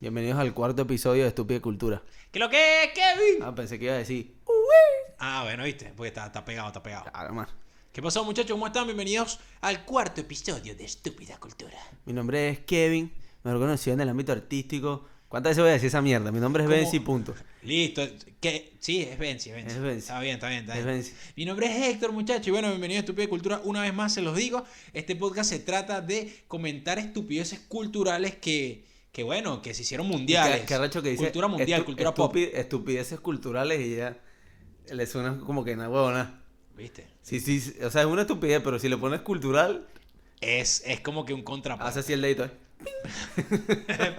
Bienvenidos al cuarto episodio de Estúpida Cultura. ¿Qué lo que es, Kevin? Ah, pensé que iba a decir. Ah, bueno, viste, porque está, está pegado, está pegado. Claro, man. ¿Qué pasó, muchachos? ¿Cómo están? Bienvenidos al cuarto episodio de Estúpida Cultura. Mi nombre es Kevin, mejor conocido en el ámbito artístico. ¿Cuántas veces voy a decir esa mierda? Mi nombre es ¿Cómo? Benzi, punto. Listo. ¿Qué? Sí, es Benzi, es Benzi. Es Benzi. Está bien, está bien, está Es bien. Benzi. Mi nombre es Héctor, muchachos. Y bueno, bienvenido a Estúpida Cultura. Una vez más se los digo. Este podcast se trata de comentar estupideces culturales que, que bueno, que se hicieron mundiales. Que dice. Cultura mundial, cultura pop. estupi- Estupideces culturales y ya le suena como que nada huevona. ¿Viste? Sí, sí, sí, o sea, es una estupidez, pero si le pones cultural, Es, es como que un contrapunto. hace así el dedito. ¿eh?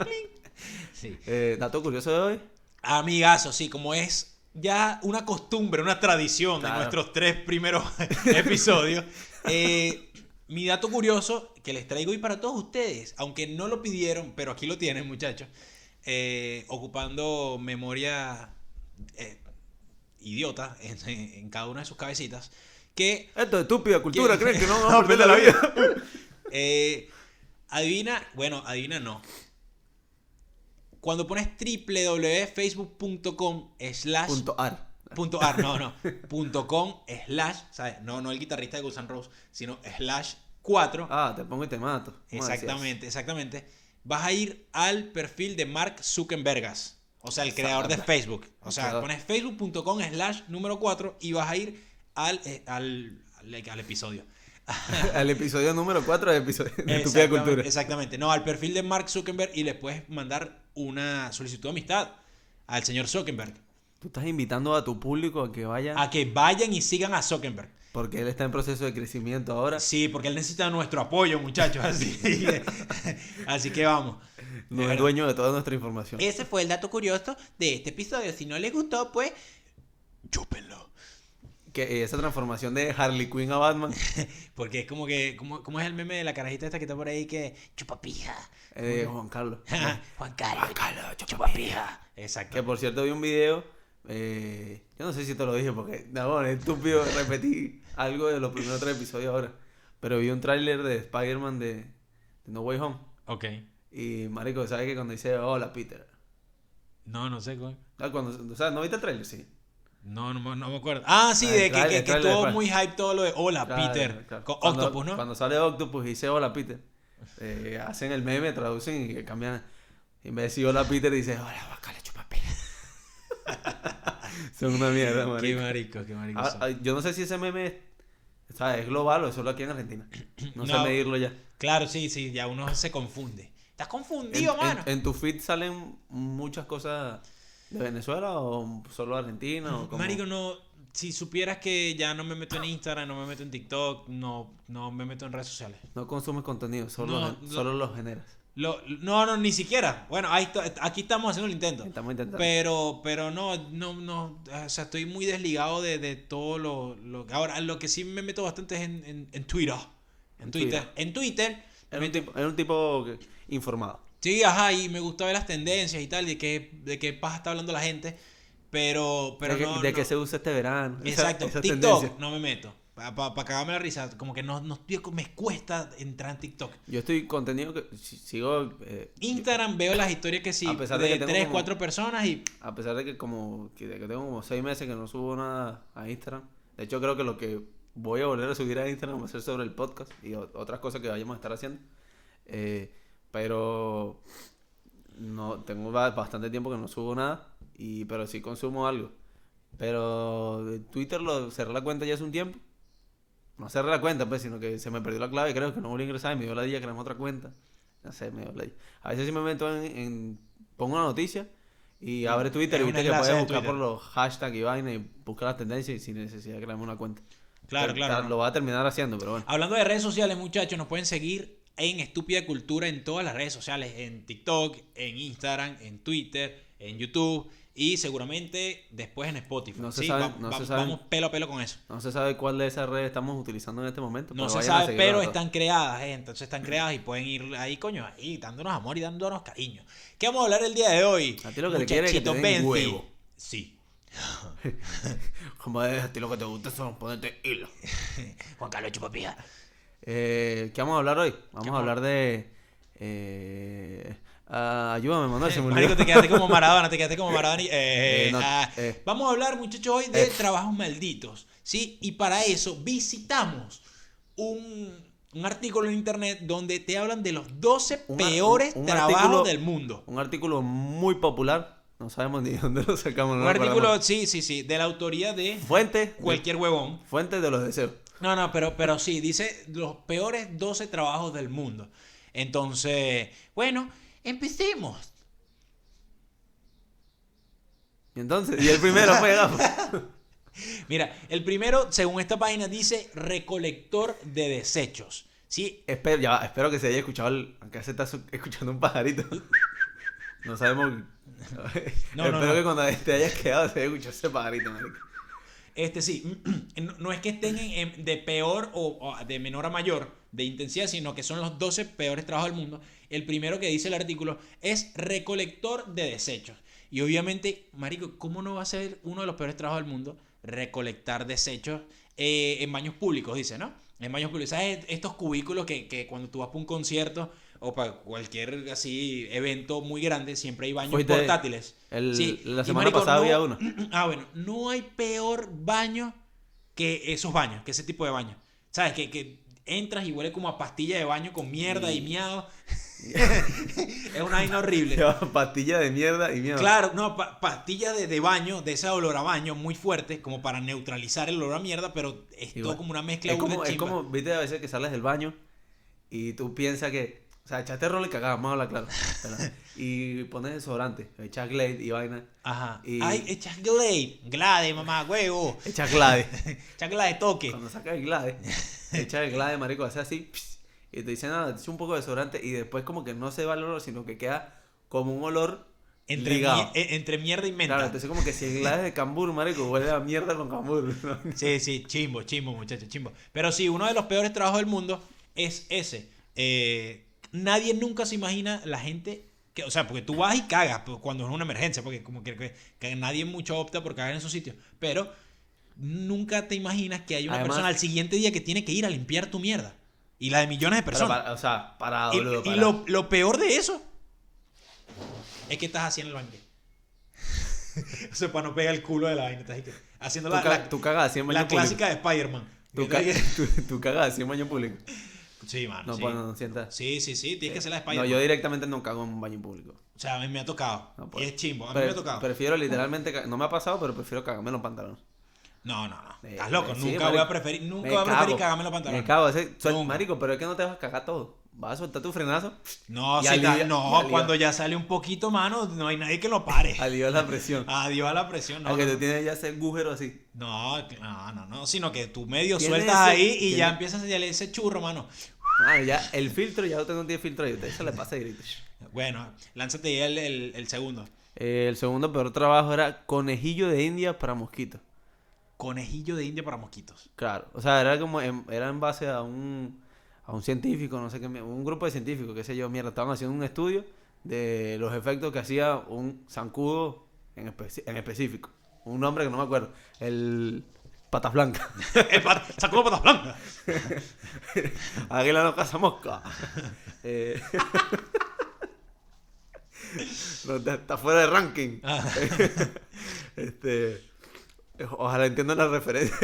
Sí. Eh, dato curioso de hoy. Amigazo, sí, como es ya una costumbre, una tradición Claro. de nuestros tres primeros episodios. eh, mi dato curioso que les traigo hoy para todos ustedes, aunque no lo pidieron, pero aquí lo tienen, muchachos, eh, ocupando memoria eh, idiota en, en cada una de sus cabecitas, que Esto es estúpida cultura, ¿Qué? ¿creen que no vamos a la vida? eh, adivina, bueno, adivina no. Cuando pones www.facebook.com slash Punto ar. Punto ar, no, no, punto com slash, ¿sabes? No, no el guitarrista de Guns N' Roses, sino slash 4. Ah, te pongo y te mato. Exactamente, exactamente. Vas a ir al perfil de Mark Zuckerbergas, o sea, el creador de. Facebook. O sea, pones facebook.com slash número 4 y vas a ir al, eh, al, al, al episodio. Al episodio número 4 de episodio de Estúpida Cultura. Exactamente. No, al perfil de Mark Zuckerberg y le puedes mandar una solicitud de amistad al señor Zuckerberg. Tú estás invitando a tu público a que vaya A que vayan y sigan a Zuckerberg. porque él está en proceso de crecimiento ahora. Sí, porque él necesita nuestro apoyo, muchachos. Así, que- así que vamos. No es dueño de toda nuestra información. Ese fue el dato curioso de este episodio. Si no les gustó, pues. Chúpenlo. Que eh, esa transformación de Harley Quinn a Batman Porque es como que. ¿Cómo, cómo es el meme de la carajita esta que está por ahí que. Chupapija. de Juan Carlos. Juan Carlos. Juan Carlos, Chupapija. Exacto. Que por cierto vi un video. Eh, yo no sé si te lo dije porque no, es estúpido repetir algo de los primeros tres episodios ahora. Pero vi un tráiler de Spider-Man de, de No Way Home. Ok. Y marico, ¿sabes que cuando dice hola Peter? No, no sé. güey. Ah, cuando, o sea, ¿no viste el tráiler? Sí. No, no, me- no me acuerdo. Ah, sí, Ah, de que, que, que estuvo muy hype todo lo de Hola, Claro, Peter. claro. Con Cuando- Octopus, ¿no? Cuando sale Octopus y dice hola Peter, eh, hacen el meme, traducen y cambian. En vez de decir hola Peter, dice hola Bacala. Son una mierda, Qué marico. marico, qué marico. Ah, son. ah, yo no sé si ese meme es, o sea, es global o es solo aquí en Argentina. No, sé medirlo ya. Claro, sí, sí, ya uno se confunde. ¿Estás confundido, en- mano? en tu feed salen muchas cosas de Venezuela o solo Argentina o como... Marico, no. Si supieras que ya no me meto en Instagram, no me meto en TikTok, no, no me meto en redes sociales. No consumes contenido, solo, No, solo los generas. Lo- no, no, ni siquiera. Bueno, ahí aquí estamos haciendo el intento. Estamos intentando. Pero, pero no, no, no, o sea, estoy muy desligado de, de todo lo, lo- Ahora, lo que sí me meto bastante es en, en, en Twitter. En, En Twitter. Twitter. En Twitter. Era un tipo, era un tipo informado. Sí, ajá, y me gusta ver las tendencias y tal, de qué, de qué paja está hablando la gente. Pero, pero de que, no. de no- que se usa este verano. Exacto, esa TikTok no me meto. Para cagarme la risa, como que no, no tío, me cuesta entrar en TikTok. Yo estoy contenido que si- sigo, eh, Instagram veo las historias que sí, A pesar de de, que tengo tres, como- cuatro personas y a pesar de que como que, de que tengo como seis meses que no subo nada a Instagram. De hecho creo que lo que voy a volver a subir a Instagram va a ser sobre el podcast y o- otras cosas que vayamos a estar haciendo. Eh, pero no tengo ba- bastante tiempo que no subo nada y pero sí consumo algo. Pero de Twitter lo cerré la cuenta ya hace un tiempo. No cerré la cuenta, pues, sino que se me perdió la clave, creo que no volví a ingresar y me dio la día que era otra cuenta. No sé, me dio la día. A veces sí me meto en, en- pongo una noticia y abre Twitter y viste que puedes de buscar por los hashtags y vaina y buscar las tendencias y sin necesidad de crearme una cuenta. Claro, Pero, claro. Lo va a terminar haciendo, pero bueno. Hablando de redes sociales, muchachos, nos pueden seguir en Estúpida Cultura en todas las redes sociales, en TikTok, en Instagram, en Twitter, en YouTube y seguramente después en Spotify. No se Sí, sabe- va- no va- se sabe. Vamos pelo a pelo con eso. No se sabe cuál de esas redes estamos utilizando en este momento. No se sabe, pero están creadas, eh, entonces están creadas y pueden ir ahí, coño, ahí dándonos amor y dándonos cariño. ¿Qué vamos a hablar el día de hoy? A ti lo que te quiere es que te den huevo. Sí. Como es, a ti lo que te gusta son ponerte hilo. Juan Carlos Chupapija. Eh, ¿Qué vamos a hablar hoy? Vamos a vamos a- hablar de... eh, Ah, ayúdame, Manuel, se me olvidó. Marico, te quedaste como Maradona, te quedaste como Maradona. y- eh, Eh, no, ah, eh. Vamos a hablar, muchachos, hoy de trabajos malditos. ¿Sí? Y para eso visitamos un, un artículo en internet donde te hablan de los 12 Un- peores un- trabajos artículo- del mundo. Un artículo muy popular. No sabemos ni dónde lo sacamos. no Un lo artículo, sí, sí, sí, de la autoría de Fuente. cualquier huevón. Fuente de los deseos. No, no, pero, pero sí, dice los peores 12 trabajos del mundo. Entonces, bueno, empecemos. Y entonces, y el primero fue. Mira, el primero, según esta página, dice recolector de desechos. ¿Sí? espero, ya, espero que se haya escuchado. El, aunque se está escuchando un pajarito. No sabemos. No, espero no, no. que cuando te hayas quedado se haya escuchado ese pajarito, marico. Este sí, no, no es que estén en- en- de peor o, o de menor a mayor de intensidad, sino que son los 12 peores trabajos del mundo. El primero que dice el artículo es recolector de desechos. Y obviamente, Marico, ¿cómo no va a ser uno de los peores trabajos del mundo recolectar desechos eh, en baños públicos, dice, ¿no? En baños públicos. ¿Sabes? Estos cubículos que, que cuando tú vas para un concierto o para cualquier así evento muy grande, siempre hay baños portátiles. el- Sí, la semana marico, pasada no- había uno. Ah, bueno, no hay peor baño que esos baños, que ese tipo de baño. ¿Sabes? Que, que entras y huele como a pastilla de baño con mierda y miado. es una vaina horrible. Pastilla de mierda y mierda. Claro, no, pa- pastilla de, de baño, de ese olor a baño muy fuerte, como para neutralizar el olor a mierda, pero es Igual. todo como una mezcla Es como, es como, viste, a veces que sales del baño y tú piensas que, o sea, echaste rol y cagada, vamos a hablar claro. y pones desodorante, echas Glade y vaina, Ajá. y- Ay, echas Glade. Glade, mamá, huevo. echas Glade. Echas Glade toque. Cuando sacas el Glade, echas el Glade, marico, hace así, y te dicen echa un poco de desodorante y después como que no se va el olor, sino que queda como un olor Entre, ligado. mie- eh, entre mierda y menta. Claro, entonces como que si el Glade de cambur, marico, huele a mierda con cambur. ¿no? Sí, sí, chimbo, chimbo, muchachos, chimbo. Pero sí, uno de los peores trabajos del mundo es ese. Eh, nadie nunca se imagina la gente que, o sea, porque tú vas y cagas pues, cuando es una emergencia, porque como que, que- que nadie mucho opta por cagar en esos sitios. Pero nunca te imaginas que hay una Además- persona al siguiente día que tiene que ir a limpiar tu mierda. Y la de millones de personas. para- o sea, parado, y boludo, y lo, lo peor de eso es que estás haciendo el baño. o sea, para no pegar el culo de la vaina. Estás haciendo la, la- tú cagas la público. clásica de Spider-Man. Tú, Que ca- te- tú- tú cagas así en baño público. Sí, mano. No, sí. pues no sientas. sí, sí, sí, tienes que ser la de No, Spider-Man. yo directamente no cago en un baño público. O sea, a mí me ha tocado. No y es chimbo. A mí Pre- me ha tocado. Prefiero literalmente. No me ha pasado, pero prefiero cagarme en los pantalones. No, no, no. Eh, Estás loco. nunca voy a preferir, nunca voy a preferir cagarme los pantalones. Me cago. Ese, Nunca. marico, pero es que no te vas a cagar todo. Vas a soltar tu frenazo. No, si alivia- y no, cuando ya sale un poquito, mano, no hay nadie que lo pare. Aliviar la presión. Adiós a la presión. No, Aunque no, tú tienes ya ese agujero así. no, no, no, no, sino que tú medio sueltas ese- ahí y tiene- ya empiezas a salir ese churro, mano. Ah, ya el filtro, ya usted no tiene filtro ahí. Usted se le pasa directo. Bueno, lánzate ya el, el, el segundo. Eh, el segundo peor trabajo era conejillo de India para mosquitos. Conejillo de India para mosquitos. Claro, o sea, era como en, era en base a un, a un científico, no sé qué, un grupo de científicos, qué sé yo, mierda, estaban haciendo un estudio de los efectos que hacía un zancudo en, especi- en específico. Un nombre que no me acuerdo, el patas blancas. El pat- Sacó patas blancas. Águila no caza mosca. Eh, no, está, está fuera de ranking. Ah. Este, ojalá entiendan la referencia.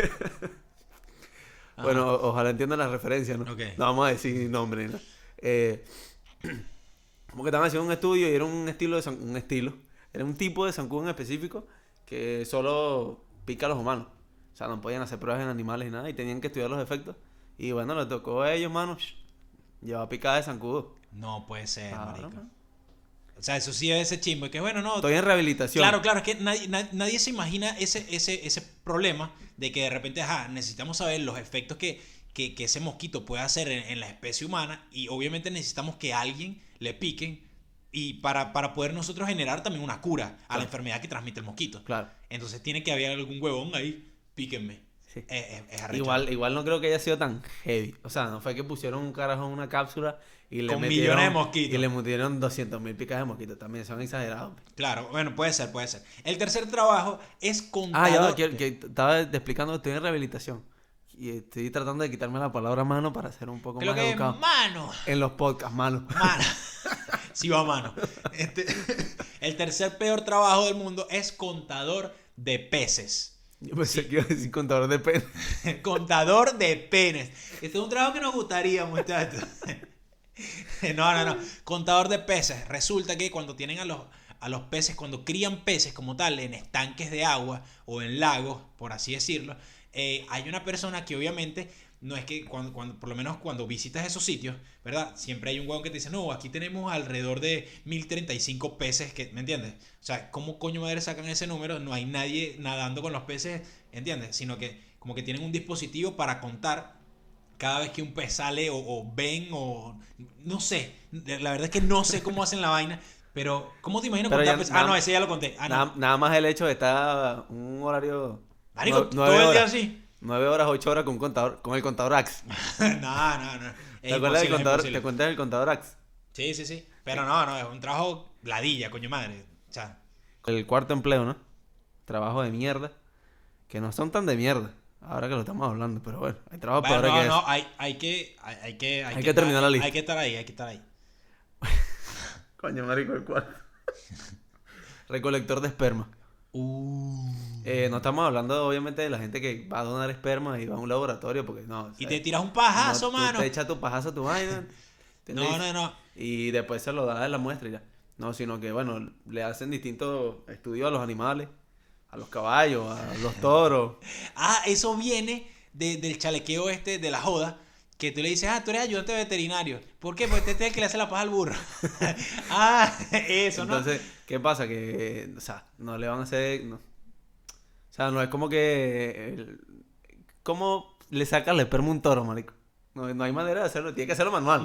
bueno, ojalá entiendan la referencia, ¿no? Ok. No vamos a decir nombre, ¿no? Eh, como que estaban haciendo un estudio y era un estilo de zan- un estilo, era un tipo de zancudo en específico que solo pica a los humanos. O sea, no podían hacer pruebas en animales y nada y tenían que estudiar los efectos. Y bueno, le tocó a ellos, mano, llevar picada de zancudo. No puede ser, Claro, marico. mano. O sea, eso sí es ese chimbo. Que bueno, no. Estoy en rehabilitación. Claro, claro, es que nadie, na- nadie se imagina ese, ese, ese problema de que de repente, ajá, necesitamos saber los efectos que, que, que ese mosquito puede hacer en, en la especie humana y obviamente necesitamos que alguien le piquen y para, para poder nosotros generar también una cura a la enfermedad que transmite el mosquito. Claro. Entonces tiene que haber algún huevón ahí, píquenme. Sí. Es, es-. Igual, igual no creo que haya sido tan heavy. O sea, no fue que pusieron un carajo en una cápsula y le Con metieron, millones de mosquitos. Y le metieron 200 mil picas de mosquitos. También son exagerados. Claro, bueno, puede ser, puede ser. El tercer trabajo es contador. Ah, ya, va, que, que estaba explicando que estoy en rehabilitación. Y estoy tratando de quitarme la palabra mano para ser un poco Creo más que educado. mano. En los podcasts, mano. Mano. Sí va mano. Este, el tercer peor trabajo del mundo es contador de peces. Yo pensé que iba decir contador de pena. contador de penes. Este es un trabajo que nos gustaría, muchachos. no, no, no. Contador de peces. Resulta que cuando tienen a los, a los peces, cuando crían peces como tal en estanques de agua o en lagos, por así decirlo, eh, hay una persona que obviamente no es que cuando, cuando, por lo menos cuando visitas esos sitios, ¿verdad? Siempre hay un huevo que te dice, no, aquí tenemos alrededor de 1035 peces, que, ¿me entiendes? O sea, ¿cómo coño madre sacan ese número? No hay nadie nadando con los peces, ¿entiendes? Sino que como que tienen un dispositivo para contar cada vez que un pez sale o, ven o no sé, la verdad es que no sé cómo hacen la vaina, pero ¿cómo te imaginas contar peces? Ah, no, ese ya lo conté. Ah, nada, nada, más el hecho de estar un horario... Marico, todo el día así. 9 horas, 8 horas con contador, con el contador Axe. no, no, no. ¿Te acuerdas del contador, ¿Te cuentas del contador Axe? Sí, sí, sí. Pero no, no, es un trabajo ladilla, coño madre. O sea. El cuarto empleo, ¿no? Trabajo de mierda. Que no son tan de mierda. Ahora que lo estamos hablando, pero bueno, hay trabajo bueno, no, que no, hay, hay que, hay, hay que, hay, que, terminar la lista. Hay que estar ahí, hay que estar ahí. Coño, marico, el cuarto. Recolector de esperma. Uh. Eh, no estamos hablando, obviamente, de la gente que va a donar esperma y va a un laboratorio, porque no. Y te tiras un pajazo, mano. Te echas tu pajazo a tu vaina. no, no, no. Y después se lo da en la muestra y ya. No, sino que, bueno, le hacen distintos estudios a los animales, a los caballos, a los toros. ah, eso viene del chalequeo este de la joda. Que tú le dices, ah, tú eres ayudante veterinario. ¿Por qué? Porque este es el que le hace la paja al burro. ah, eso, ¿no? Entonces, ¿qué pasa? Que, o sea, no le van a hacer. No. O sea, no es como que. ¿Cómo le saca el esperma un toro, marico? No, no, hay manera de hacerlo, tiene que hacerlo manual.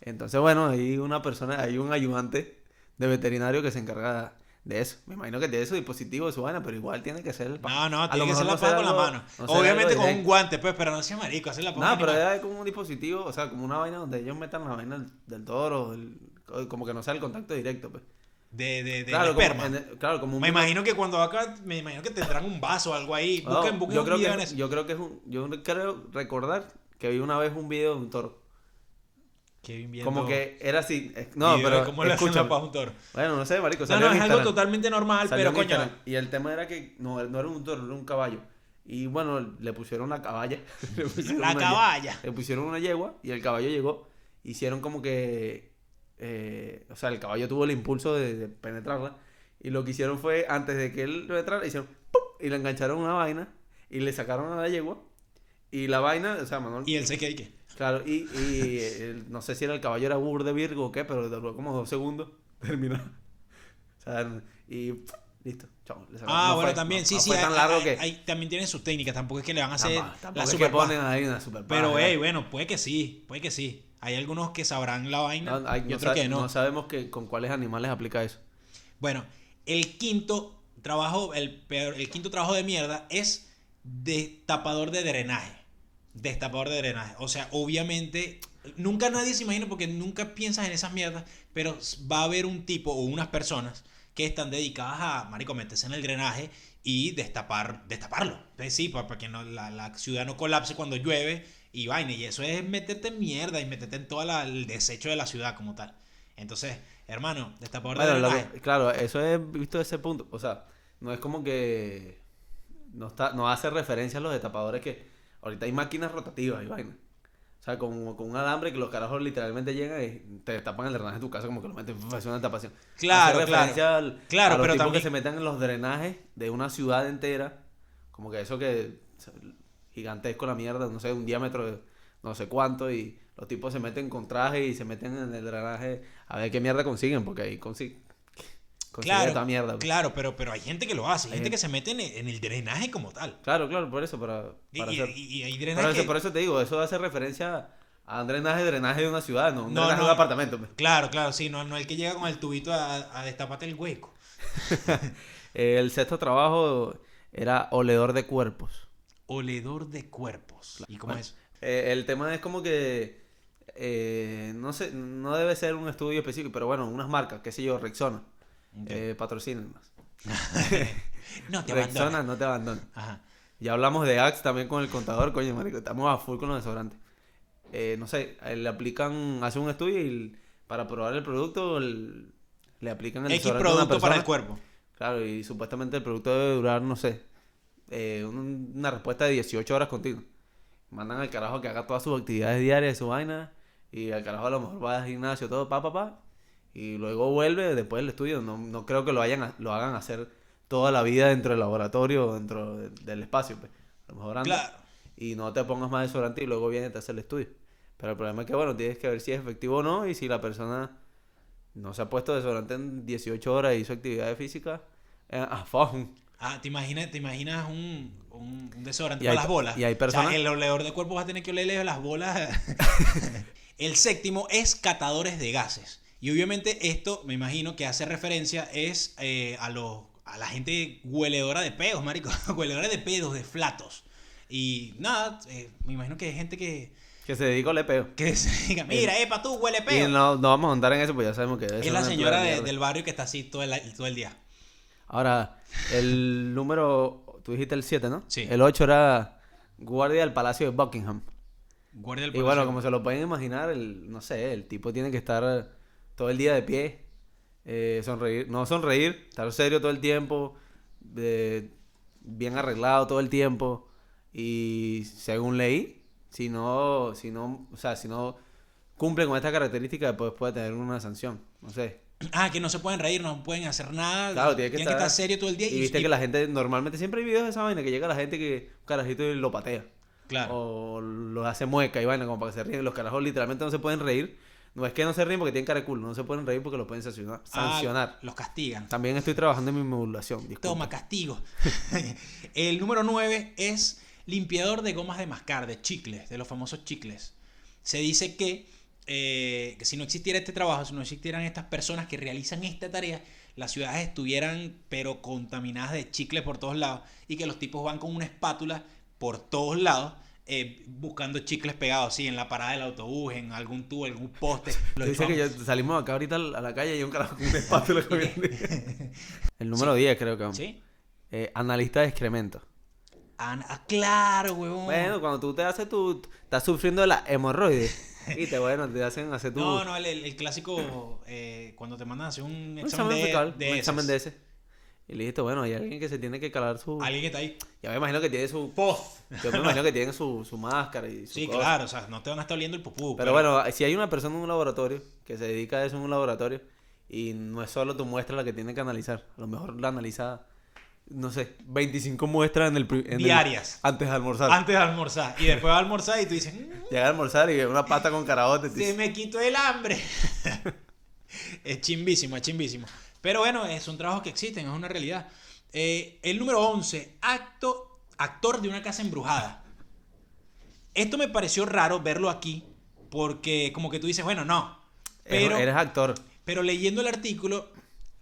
Entonces, bueno, hay una persona, hay un ayudante de veterinario que se encarga de eso. Me imagino que tiene su dispositivo, su vaina, pero igual tiene que ser el No, no, tiene que ser la paja con la mano. Obviamente con un guante, pues, pero no sea marico, hacer la paja. No, pero es como un dispositivo, o sea, como una vaina donde ellos metan la vaina del, toro, como que no sea el contacto directo, pues. De, de, de claro, claro, como un Me imagino que cuando acá, me imagino que tendrán un vaso o algo ahí. Busquen, busquen yo creo que, Yo creo que es un, yo creo recordar que vi una vez un video de un toro. Como que era así. Eh, no, pero. ¿Cómo le hacen la un? Bueno, no sé, marico. No, no, es algo totalmente normal, pero coño. Y el tema era que no, no era un toro, era un caballo. Y bueno, le pusieron la caballa. la caballa. le pusieron una yegua y el caballo llegó. Hicieron como que. Eh, o sea, el caballo tuvo el impulso de, penetrarla. Y lo que hicieron fue, antes de que él lo entrara, hicieron ¡pum! Y le engancharon una vaina. Y le sacaron a la yegua. Y la vaina, o sea, Manuel. ¿Y él se qué? Claro, y, y no sé si era el caballero era Bur de Virgo o qué, pero duró como dos segundos. Terminó. O sea, y listo. Chao. Ah, bueno, también, sí, sí. Hay, también tienen sus técnicas, tampoco es que le van a hacer la super ponen ahí una super Pero, hey, bueno, puede que sí, puede que sí. Hay algunos que sabrán la vaina. No, yo creo que no. No sabemos que, con cuáles animales aplica eso. Bueno, el quinto trabajo, el, peor, el quinto trabajo de mierda es destapador de drenaje destapador de drenaje. O sea, obviamente, nunca nadie se imagina porque nunca piensas en esas mierdas, pero va a haber un tipo o unas personas que están dedicadas a, marico, meterse en el drenaje y destapar, destaparlo. Entonces sí, para, que no, la, ciudad no colapse cuando llueve y vaina. Y eso es meterte en mierda y meterte en todo el desecho de la ciudad como tal. Entonces, hermano, destapador de drenaje. claro, eso es visto desde ese punto. O sea, no es como que no, está, no hace referencia a los destapadores que Ahorita hay máquinas rotativas y vaina. O sea, con, con un alambre que los carajos literalmente llegan y te tapan el drenaje de tu casa como que lo meten en una tapación. Claro, claro. claro, a los pero tipos que se metan en los drenajes de una ciudad entera. Como que eso que gigantesco la mierda, no sé, un diámetro de no sé cuánto y los tipos se meten con traje y se meten en el drenaje a ver qué mierda consiguen, porque ahí consiguen claro, mierda. Claro, pero, pero hay gente que lo hace, hay gente que se mete en, el drenaje como tal. Claro, claro, por eso, para, para y, y, hay drenaje por, eso, te digo, eso hace referencia a un drenaje, drenaje de una ciudad, no un drenaje de un apartamento. Pues. Claro, claro, sí, no, no el que llega con el tubito a, a destaparte el hueco. el sexto trabajo era oledor de cuerpos. Oledor de cuerpos. ¿Y cómo es? Eh, el tema es como que eh, no sé, no debe ser un estudio específico, pero bueno, unas marcas, qué sé yo, Rexona eh, patrocinen más. no te Rexona no te abandona. Ya hablamos de Axe también con el contador, coño, marico, estamos a full con los desodorantes. Eh, no sé, le aplican, hacen un estudio y para probar el producto el- le aplican el X desodorante a una producto para el persona. cuerpo. Claro, y supuestamente el producto debe durar, no sé, eh, un- una respuesta de 18 horas continuas. Mandan al carajo que haga todas sus actividades diarias de su vaina. Y al carajo a lo mejor va al gimnasio, todo, pa, pa, pa. Y luego vuelve después del estudio. No, no creo que lo, hayan, a- lo hagan hacer toda la vida dentro del laboratorio o dentro de- del espacio. Pues. A lo mejor anda Claro. y no te pongas más desodorante y luego viene y te hace el estudio. Pero el problema es que, bueno, tienes que ver si es efectivo o no y si la persona no se ha puesto desodorante en 18 horas y hizo actividad física. Eh, ah, fuck. Ah, ¿te imaginas, te imaginas un, un, un desodorante hay para las bolas? y hay O personas- sea, el oleador de cuerpo va a tener que olerle las bolas. el séptimo es catadores de gases. Y obviamente esto, me imagino que hace referencia es eh, a, los a la gente hueledora de pedos, marico. hueledora de pedos, de flatos. Y nada, eh, me imagino que hay gente que, Que se dedica al peo. que se diga, mira, epa, tú huele Y peo. no, no vamos a andar en eso, pues ya sabemos que debe es la señora de- del barrio que está así todo el, todo el día. Ahora, el número, tú dijiste el 7, ¿no? Sí. El 8 era guardia del Palacio de Buckingham. Guardia del Y bueno, Palacio. como se lo pueden imaginar, el, no sé, el tipo tiene que estar todo el día de pie, eh, sonreír, no sonreír, estar serio todo el tiempo, bien arreglado todo el tiempo. Y según leí, si no, si no, o sea, si no cumple con esta característica, después puede tener una sanción. No sé. Ah, que no se pueden reír, no pueden hacer nada. Claro, tiene que, tienen estar, serio todo el día. Y viste que la gente, normalmente siempre hay videos de esa vaina, que llega la gente que un carajito y lo patea. Claro. O lo hace mueca y vaina, como para que se ríen. Los carajos literalmente no se pueden reír. No es que no se ríen porque tienen cara de culo, no se pueden reír porque lo pueden sancionar. Ah, sancionar. los castigan. También estoy trabajando en mi modulación. disculpa. Toma, castigo. el número 9 es limpiador de gomas de mascar, de chicles, de los famosos chicles. Se dice que, eh, que si no existiera este trabajo, si no existieran estas personas que realizan esta tarea, las ciudades estuvieran pero contaminadas de chicles por todos lados y que los tipos van con una espátula por todos lados. Eh, buscando chicles pegados, sí, en la parada del autobús, en algún tubo, algún poste. Los Dice que yo- salimos acá ahorita a la calle y un carajo con un espátula. El número 10 creo que. ¿Sí? Eh, analista de excremento. Ah, ah, claro, huevón. Bueno, cuando tú te haces tu... Estás sufriendo de la hemorroides. Y te, bueno, te hacen hacer tu... No, no, el, clásico eh, cuando te mandan a hacer un un examen, de, fecal, de un examen de ese. Y listo, bueno, hay alguien que se tiene que calar su... Alguien que está ahí. Ya me imagino que tiene su... Yo me imagino que tiene su, su máscara y su Sí, cosa. claro, o sea, no te van a estar oliendo el pupú. Pero bueno, si hay una persona en un laboratorio que se dedica a eso en un laboratorio y no es solo tu muestra la que tiene que analizar, a lo mejor la analiza, no sé, 25 muestras en el... Diarias. antes de almorzar. Antes de almorzar. Y después va a almorzar y tú dices, "Mm, Llega a almorzar y ve una pata con carabote. se me quitó el hambre. es chimbísimo, es chimbísimo. Pero bueno, eh, son trabajos que existen, es una realidad. Eh, el número 11, acto, actor de una casa embrujada. Esto me pareció raro verlo aquí, porque como que tú dices, bueno, no. Pero, Eres actor. pero leyendo el artículo,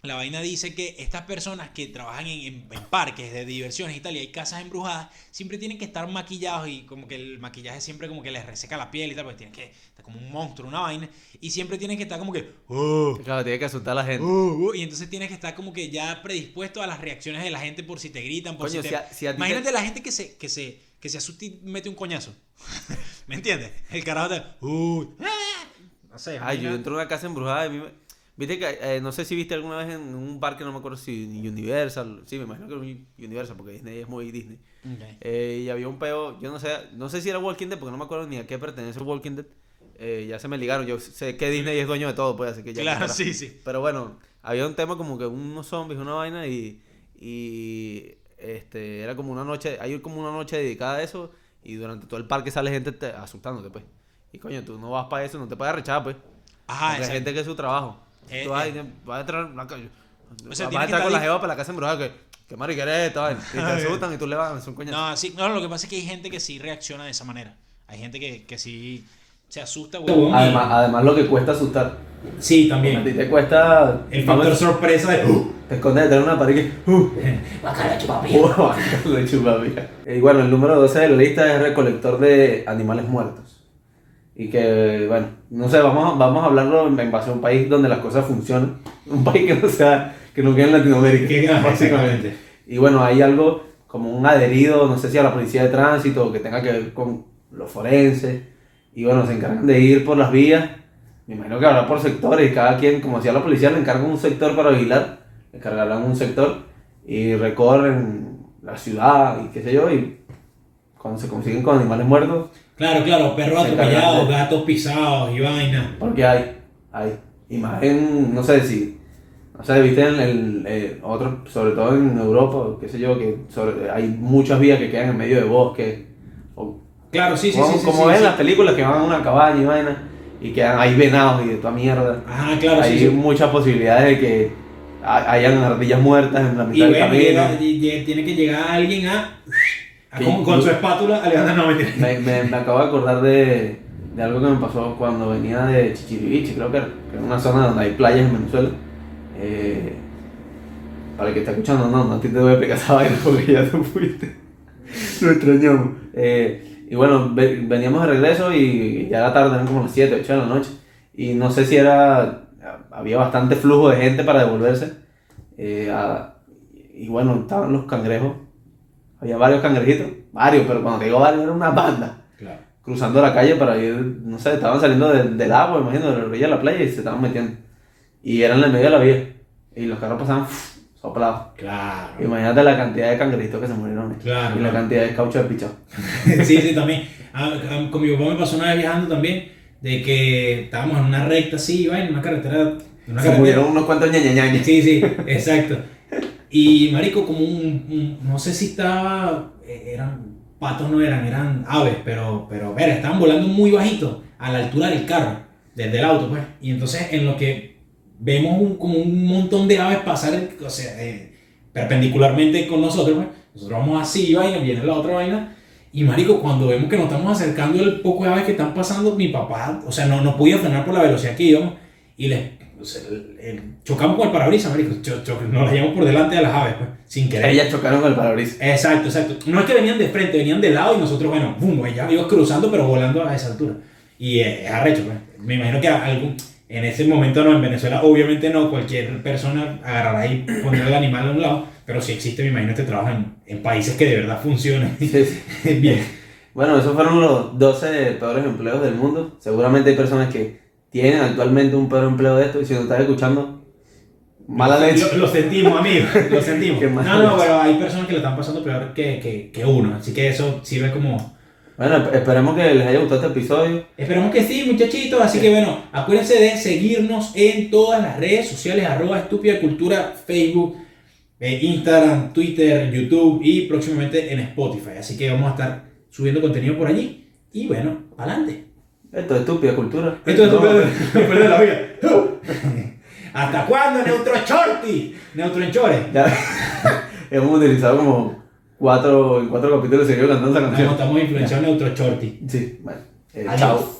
la vaina dice que estas personas que trabajan en, en- en parques de diversiones y tal, y hay casas embrujadas, siempre tienen que estar maquillados y como que el maquillaje siempre como que les reseca la piel y tal, porque tienen que estar como un monstruo, una vaina, y siempre tienen que estar como que... "Oh, Claro, tiene que asustar a la gente. oh, oh", y entonces tienes que estar como que ya predispuesto a las reacciones de la gente por si te gritan, por Coño, si te... si a- si a ti te- Imagínate la gente que se, que se, que se asusta y mete un coñazo. ¿Me entiendes? El carajo te... "Uh, ah". no sé. Ay, yo entro a una casa embrujada y a mí me- Viste que, eh, no sé si viste alguna vez en un parque, no me acuerdo si Universal, sí, me imagino que era un Universal, porque Disney es muy Disney. Eh, y había un peo, yo no sé, no sé si era Walking Dead, porque no me acuerdo ni a qué pertenece Walking Dead. Eh, ya se me ligaron, yo sé que Disney es dueño de todo, pues, así que ya. Claro, sí, sí. Pero bueno, había un tema como que unos zombies, una vaina y, y este, era como una noche, hay como una noche dedicada a eso y durante todo el parque sale gente te- asustándote, pues. Y coño, tú no vas para eso, no te puedes rechazar, pues. Ajá, Porque hay gente que es su trabajo. Eh, tú vas, eh. vas a entrar. O sea, vas tiene a estar con la jeva para la casa embrujada que, que vaina. Y te asustan y tú le vas, son coñazos. No, sí, no, lo que pasa es que hay gente que sí reacciona de esa manera. Hay gente que, que sí se asusta, Además, además lo que cuesta asustar. Sí, A ti también. te cuesta... El factor sorpresa de... "Uh". Te escondes detrás de una pared que... Uh, Bacala chupapija. Uh, chupapija. Y bueno, el número 12 de la lista es recolector de animales muertos. Y que, bueno, no sé, vamos, vamos a hablarlo en base a un país donde las cosas funcionan. Un país que no sea, que no quede en Latinoamérica, básicamente. Y bueno, hay algo como un adherido, no sé si a la policía de tránsito, que tenga que ver con los forenses. Y bueno, se encargan de ir por las vías me imagino que habrá por sectores cada quien, como hacía la policía, le encargan un sector para vigilar, le encargarán un sector y recorren la ciudad y qué sé yo, y cuando se consiguen con animales muertos, Claro, claro, perros atropellados, gatos pisados y vaina. porque hay, hay. Y más en, no sé si, no sé, viste en el, eh, otro, sobre todo en Europa, qué sé yo, que sobre- hay muchas vías que quedan en medio de bosque, o Claro, sí, sí, como, sí. sí, como sí, ven sí. las películas que van a una cabaña y vaina, y quedan, hay venados y de toda mierda. Ajá, claro, hay sí, muchas posibilidades de que ha- hayan ardillas muertas en la Y mitad del bueno, camino. y- y- tiene que llegar alguien a, con, con su espátula a levantar. No, mentira. Me, me, me acabo de acordar de, de algo que me pasó cuando venía de Chichiriviche, creo que era, que es una zona donde hay playas en Venezuela. Eh, para el que está escuchando, no, no a ti te voy a explicar esa vaina porque ya tú fuiste. Lo extrañamos. Eh, y bueno, ve- veníamos de regreso y ya era tarde, eran como las 7, 8 de la noche. Y no sé si era. Había bastante flujo de gente para devolverse. Eh, a- y bueno, estaban los cangrejos. Había varios cangrejitos, varios, pero cuando te digo varios era una banda. Claro. Cruzando la calle para ir, no sé, estaban saliendo de- del agua, imagino, de la orilla de la playa y se estaban metiendo. Y eran en el medio de la vía. Y los carros pasaban soplados. Claro. Imagínate la cantidad de cangrejitos que se murieron. ahí. Claro, Y la cantidad de caucho de pichado. sí, sí, también. Ah, ah, con mi papá me pasó una vez viajando también, de que estábamos en una recta así, vaina, en una carretera. en Una Se carretera. murieron unos cuantos ñañañañas. Sí, sí, exacto. Y marico, como un, no sé si estaba, eh, eran patos, no eran, eran aves, pero, pero, ver, estaban volando muy bajito, a la altura del carro, desde el auto, pues. Y entonces, en lo que vemos como un montón de aves pasar, o sea, eh, perpendicularmente con nosotros, pues, nosotros vamos así, vaina, viene la otra vaina. Y marico, cuando vemos que nos estamos acercando el poco de aves que están pasando, mi papá, o sea, no, no podía frenar por la velocidad que íbamos. Y les, o sea, el- el- chocamos con el parabrisas, marico. Cho- cho- nos las llevamos por delante de las aves, pues, sin querer. Ellas chocaron con el parabrisas. Exacto, exacto. No es que venían de frente, venían de lado y nosotros, bueno, boom, ella iba cruzando, pero volando a esa altura. Y eh, es arrecho, pues. Me imagino que algún, en ese momento no, en Venezuela, obviamente no, cualquier persona agarrará y pondrá el animal a un lado, pero sí existe, me imagino, este trabajo en, en países que de verdad funcionan Sí, sí. bien. Bueno, esos fueron los 12 peores empleos del mundo. Seguramente hay personas que tienen actualmente un peor empleo de esto y si nos estás escuchando, mala leche. Lo, lo sentimos, amigos, lo sentimos. No, no, pero hay personas que lo están pasando peor que, que, que uno, así que eso sirve como... Bueno, esp- esperemos que les haya gustado este episodio. Esperamos que sí, muchachitos. Así que bueno, acuérdense de seguirnos en todas las redes sociales, arroba estúpida cultura, Facebook, eh, Instagram, Twitter, YouTube y próximamente en Spotify. Así que vamos a estar subiendo contenido por allí. Y bueno, adelante. Esto es estúpida cultura. Esto es No. estúpido de la vida. ¿Hasta cuándo, Neutro Shorty? Neutro Enchore. Ya hemos utilizado como cuatro, en cuatro capítulos seguidos cantando esa canción. Estamos influenciados Neutro Shorty. Sí, bueno. eh, chao.